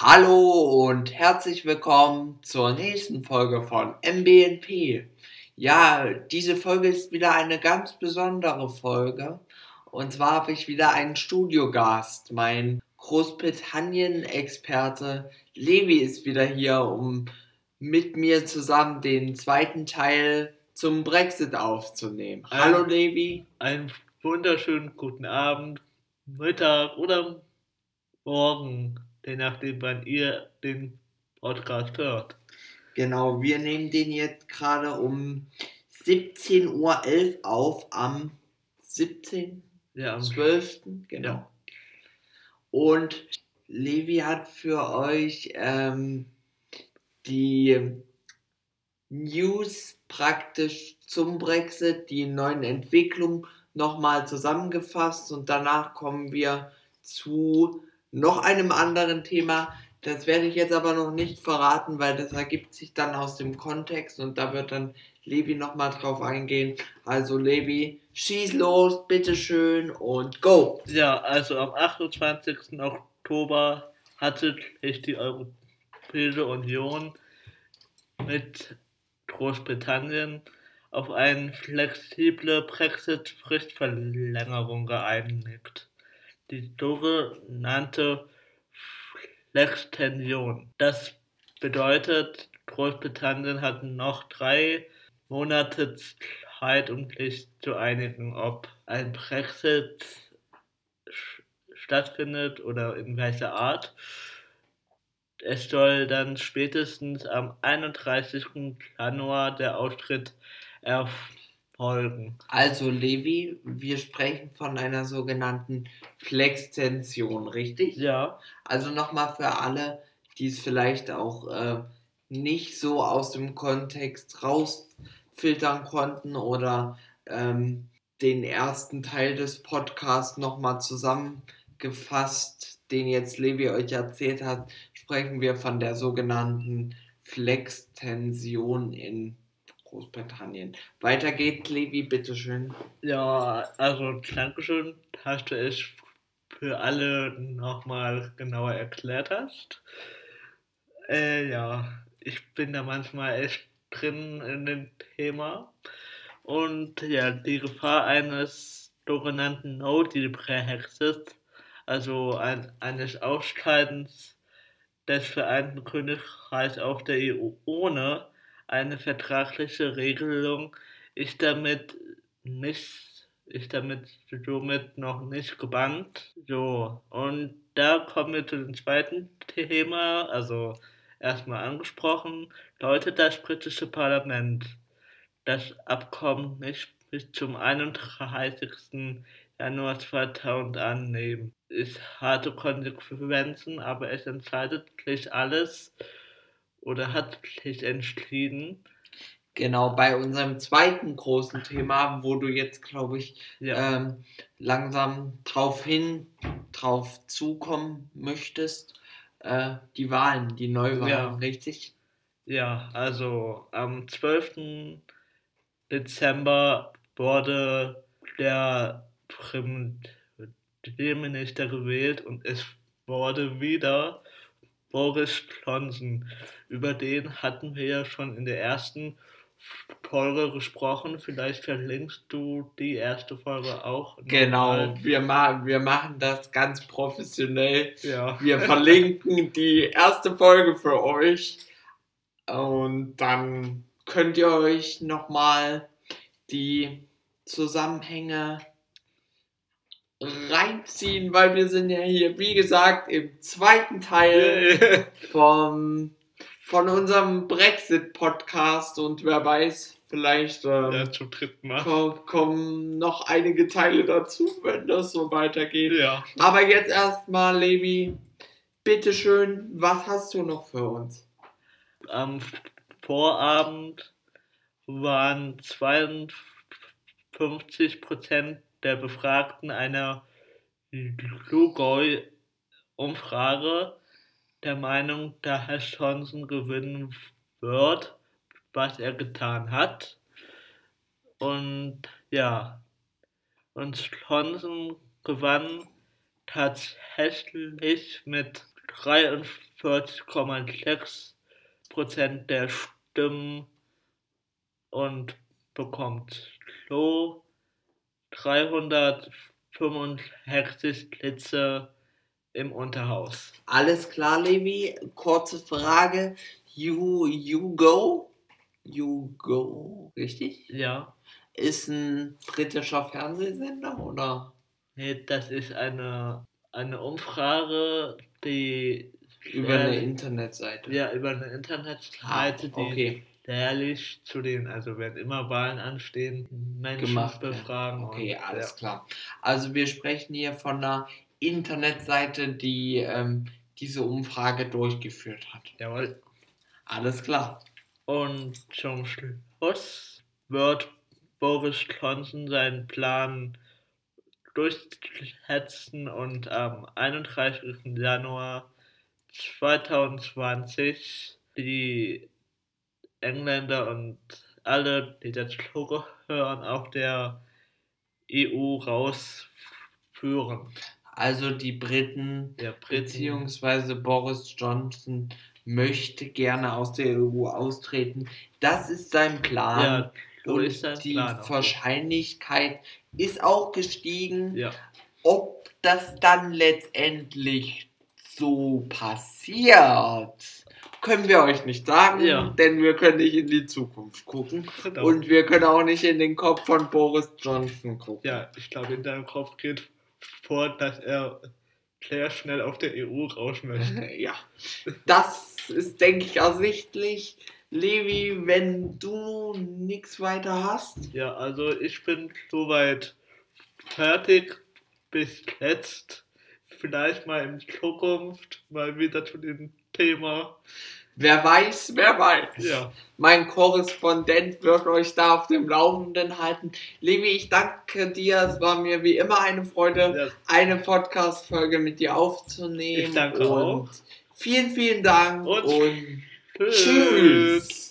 Hallo und herzlich willkommen zur nächsten Folge von MBNP. Ja, diese Folge ist wieder eine ganz besondere Folge. Und zwar habe ich wieder einen Studiogast. Mein Großbritannien-Experte Levi ist wieder hier, um mit mir zusammen den zweiten Teil zum Brexit aufzunehmen. Ein, Hallo Levi. Einen wunderschönen guten Abend, Mittag oder Morgen, je nachdem, wann ihr den Podcast hört. Genau, wir nehmen den jetzt gerade um 17.11 Uhr auf am 17. Ja, am 12. Genau. Ja. Und Levi hat für euch ähm, die News praktisch zum Brexit, die neuen Entwicklungen nochmal zusammengefasst und danach kommen wir zu noch einem anderen Thema. Das werde ich jetzt aber noch nicht verraten, weil das ergibt sich dann aus dem Kontext und da wird dann Levi nochmal drauf eingehen. Also Levi, schieß los, bitteschön und go! Ja, also am 28. Oktober hatte sich die Europäische Union mit Großbritannien auf eine flexible Brexit-Fristverlängerung geeinigt. Die sogenannte Flextension. Das bedeutet, Großbritannien hat noch drei Monate Zeit, um sich zu einigen, ob ein Brexit stattfindet oder in welcher Art. Es soll dann spätestens am 31. Januar der Austritt erfolgen. Also Levi, wir sprechen von einer sogenannten Flextension, richtig? Ja. Also nochmal für alle, die es vielleicht auch äh, nicht so aus dem Kontext rausfiltern konnten oder ähm, den ersten Teil des Podcasts nochmal zusammengefasst, den jetzt Levi euch erzählt hat, sprechen wir von der sogenannten Flextension in Großbritannien. Weiter geht's, Levi, bitteschön. Ja, also Dankeschön, dass du es für alle nochmal genauer erklärt hast. Äh, ja, ich bin da manchmal echt drin in dem Thema. Und ja, die Gefahr eines sogenannten No-Deal-Brexit, also ein, eines Ausscheidens des Vereinten Königreichs auf der EU ohne eine vertragliche Regelung ist damit nicht ist damit somit noch nicht gebannt. So, und da kommen wir zu dem zweiten Thema, also erstmal angesprochen, Leute, das britische Parlament das Abkommen nicht bis zum 31. Januar 2000 annehmen. Es hatte Konsequenzen, aber es entscheidet sich alles oder hat sich entschieden. Genau, bei unserem zweiten großen Thema, wo du jetzt, glaube ich, Ja. ähm, langsam drauf hin, drauf zukommen möchtest, äh, die Wahlen, die Neuwahlen, Ja. richtig? Ja, also am 12. Dezember wurde der Premierminister gewählt und es wurde wieder Boris Johnson. Über den hatten wir ja schon in der ersten Folge gesprochen. Vielleicht verlinkst du die erste Folge auch. Genau, wir, ma wir machen das ganz professionell. Ja. Wir verlinken die erste Folge für euch und dann könnt ihr euch nochmal die Zusammenhänge reinziehen, weil wir sind ja hier, wie gesagt, im zweiten Teil vom, von unserem Brexit-Podcast und wer weiß, vielleicht ähm, ja, zum dritten Mal. ko- kommen noch einige Teile dazu, wenn das so weitergeht. Ja. Aber jetzt erstmal, Levi, bitteschön, was hast du noch für uns? Am Vorabend waren 52% der Befragten einer Lugoi-Umfrage der Meinung, dass Herr Johnson gewinnen wird, was er getan hat. Und ja, und Johnson gewann tatsächlich mit 40,6 Prozent der Stimmen und bekommt so 365 Plätze im Unterhaus. Alles klar, Levi. Kurze Frage. You, you go? You go, richtig? Ja. Ist ein britischer Fernsehsender oder? Nee, das ist eine, eine Umfrage, die. Über eine Internetseite. Ja, über eine Internetseite, Ah, die okay. Jährlich zu den, also wenn immer Wahlen anstehen, Menschen Gemacht werden. befragen. Okay, und, alles ja. klar. Also wir sprechen hier von einer Internetseite, die ähm, diese Umfrage durchgeführt hat. Jawohl. Alles klar. Und zum Schluss wird Boris Johnson seinen Plan durchsetzen und am 31. Januar 2020 die Engländer und alle, die dazugehören, auch der EU rausführen. Also die Briten Der Briten, beziehungsweise Boris Johnson möchte gerne aus der EU austreten. Das ist sein Plan. ja, so und ist sein die Plan. Wahrscheinlichkeit ist auch gestiegen. Ja, Ob das dann letztendlich so passiert, können wir euch nicht sagen, Ja. denn wir können nicht in die Zukunft gucken. genau. Und wir können auch nicht in den Kopf von Boris Johnson gucken. Ja, ich glaube, in deinem Kopf geht vor, dass er sehr schnell auf der EU raus möchte. Ja, das ist, denke ich, ersichtlich. Levi, wenn du nichts weiter hast, Ja, also ich bin soweit fertig bis jetzt. Vielleicht mal in Zukunft mal wieder zu dem Thema. wer weiß, wer weiß. Ja, Mein Korrespondent wird euch da auf dem Laufenden halten. Levi, ich danke dir. Es war mir wie immer eine Freude, eine Podcast-Folge mit dir aufzunehmen. Ich danke und auch. Vielen, vielen Dank Und und tschüss. tschüss.